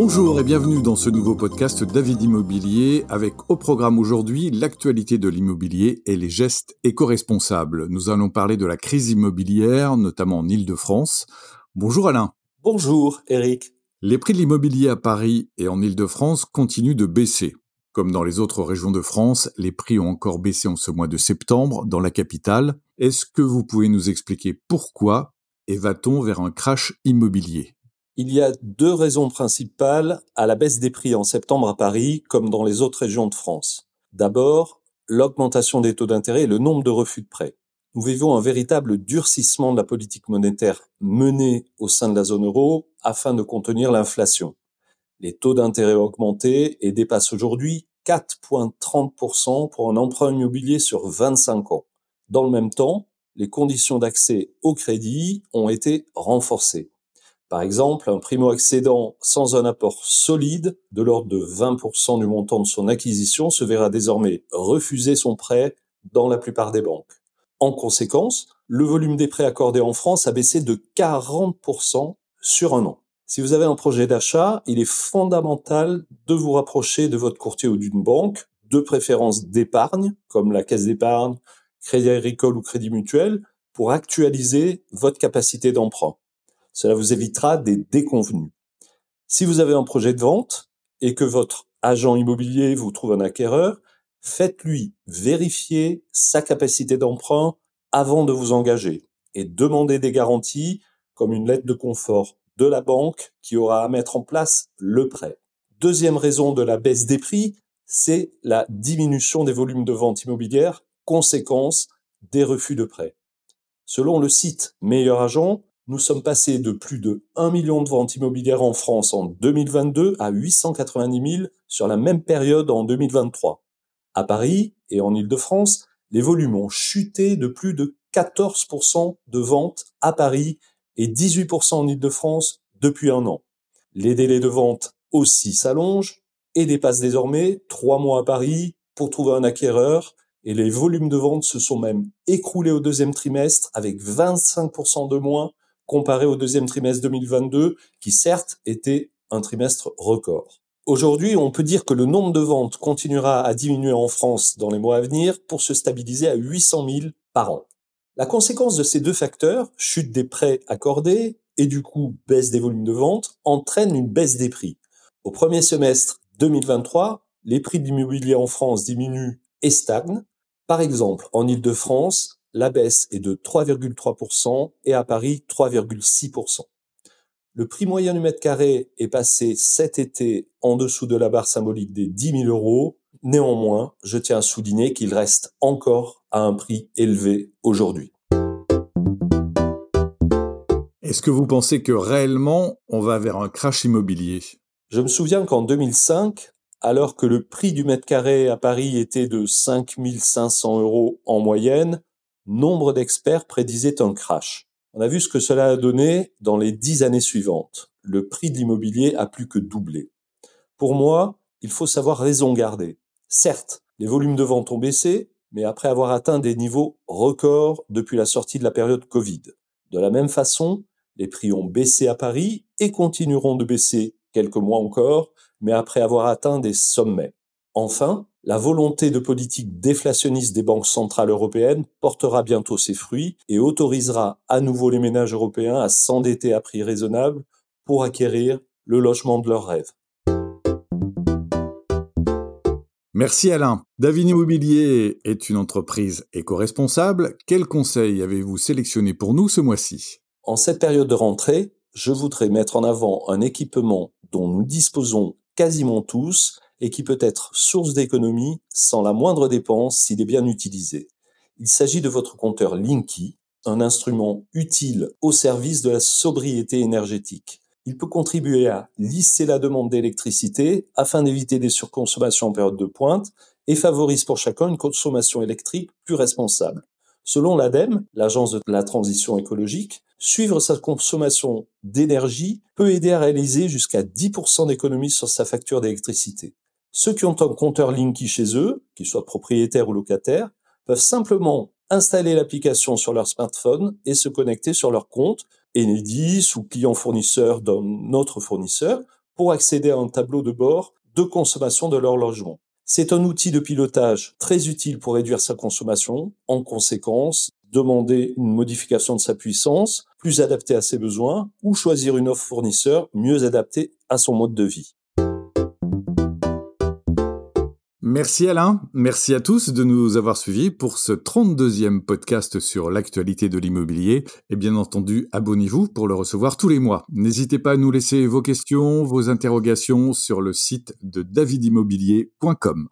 Bonjour et bienvenue dans ce nouveau podcast David Immobilier avec au programme aujourd'hui l'actualité de l'immobilier et les gestes éco-responsables. Nous allons parler de la crise immobilière, notamment en Ile-de-France. Bonjour Alain. Bonjour Eric. Les prix de l'immobilier à Paris et en Ile-de-France continuent de baisser. Comme dans les autres régions de France, les prix ont encore baissé en ce mois de septembre dans la capitale. Est-ce que vous pouvez nous expliquer pourquoi et va-t-on vers un crash immobilier? Il y a deux raisons principales à la baisse des prix en septembre à Paris comme dans les autres régions de France. D'abord, l'augmentation des taux d'intérêt et le nombre de refus de prêts. Nous vivons un véritable durcissement de la politique monétaire menée au sein de la zone euro afin de contenir l'inflation. Les taux d'intérêt ont augmenté et dépassent aujourd'hui 4,30% pour un emprunt immobilier sur 25 ans. Dans le même temps, les conditions d'accès au crédit ont été renforcées. Par exemple, un primo-accédant sans un apport solide de l'ordre de 20% du montant de son acquisition se verra désormais refuser son prêt dans la plupart des banques. En conséquence, le volume des prêts accordés en France a baissé de 40% sur un an. Si vous avez un projet d'achat, il est fondamental de vous rapprocher de votre courtier ou d'une banque, de préférence d'épargne, comme la caisse d'épargne, Crédit Agricole ou Crédit Mutuel pour actualiser votre capacité d'emprunt. Cela vous évitera des déconvenus. Si vous avez un projet de vente et que votre agent immobilier vous trouve un acquéreur, faites-lui vérifier sa capacité d'emprunt avant de vous engager et demandez des garanties comme une lettre de confort de la banque qui aura à mettre en place le prêt. Deuxième raison de la baisse des prix, c'est la diminution des volumes de vente immobilière conséquence des refus de prêt. Selon le site Meilleur Agent, nous sommes passés de plus de 1 million de ventes immobilières en France en 2022 à 890 000 sur la même période en 2023. À Paris et en Ile-de-France, les volumes ont chuté de plus de 14% de ventes à Paris et 18% en Ile-de-France depuis un an. Les délais de vente aussi s'allongent et dépassent désormais trois mois à Paris pour trouver un acquéreur et les volumes de vente se sont même écroulés au deuxième trimestre avec 25% de moins comparé au deuxième trimestre 2022 qui certes était un trimestre record. Aujourd'hui, on peut dire que le nombre de ventes continuera à diminuer en France dans les mois à venir pour se stabiliser à 800 000 par an. La conséquence de ces deux facteurs, chute des prêts accordés et du coup baisse des volumes de vente, entraîne une baisse des prix. Au premier semestre 2023, les prix de l'immobilier en France diminuent et stagne. Par exemple, en Ile-de-France, la baisse est de 3,3% et à Paris 3,6%. Le prix moyen du mètre carré est passé cet été en dessous de la barre symbolique des 10 000 euros. Néanmoins, je tiens à souligner qu'il reste encore à un prix élevé aujourd'hui. Est-ce que vous pensez que réellement on va vers un crash immobilier? Je me souviens qu'en 2005, alors que le prix du mètre carré à Paris était de 5500 euros en moyenne, nombre d'experts prédisaient un crash. On a vu ce que cela a donné dans les dix années suivantes. Le prix de l'immobilier a plus que doublé. Pour moi, il faut savoir raison garder. Certes, les volumes de vente ont baissé, mais après avoir atteint des niveaux records depuis la sortie de la période Covid. De la même façon, les prix ont baissé à Paris et continueront de baisser quelques mois encore mais après avoir atteint des sommets. Enfin, la volonté de politique déflationniste des banques centrales européennes portera bientôt ses fruits et autorisera à nouveau les ménages européens à s'endetter à prix raisonnable pour acquérir le logement de leurs rêves. Merci Alain. David Immobilier est une entreprise éco-responsable. Quels conseils avez-vous sélectionné pour nous ce mois-ci? En cette période de rentrée, je voudrais mettre en avant un équipement dont nous disposons quasiment tous, et qui peut être source d'économie sans la moindre dépense s'il est bien utilisé. Il s'agit de votre compteur Linky, un instrument utile au service de la sobriété énergétique. Il peut contribuer à lisser la demande d'électricité afin d'éviter des surconsommations en période de pointe et favorise pour chacun une consommation électrique plus responsable. Selon l'ADEME, l'Agence de la transition écologique, suivre sa consommation d'énergie peut aider à réaliser jusqu'à 10% d'économie sur sa facture d'électricité. Ceux qui ont un compteur Linky chez eux, qu'ils soient propriétaires ou locataires, peuvent simplement installer l'application sur leur smartphone et se connecter sur leur compte Enedis ou client fournisseur d'un autre fournisseur pour accéder à un tableau de bord de consommation de leur logement. C'est un outil de pilotage très utile pour réduire sa consommation. En conséquence, demander une modification de sa puissance, plus adaptée à ses besoins, ou choisir une offre fournisseur mieux adaptée à son mode de vie. Merci Alain, merci à tous de nous avoir suivis pour ce 32e podcast sur l'actualité de l'immobilier. Et bien entendu, abonnez-vous pour le recevoir tous les mois. N'hésitez pas à nous laisser vos questions, vos interrogations sur le site de davidimmobilier.com.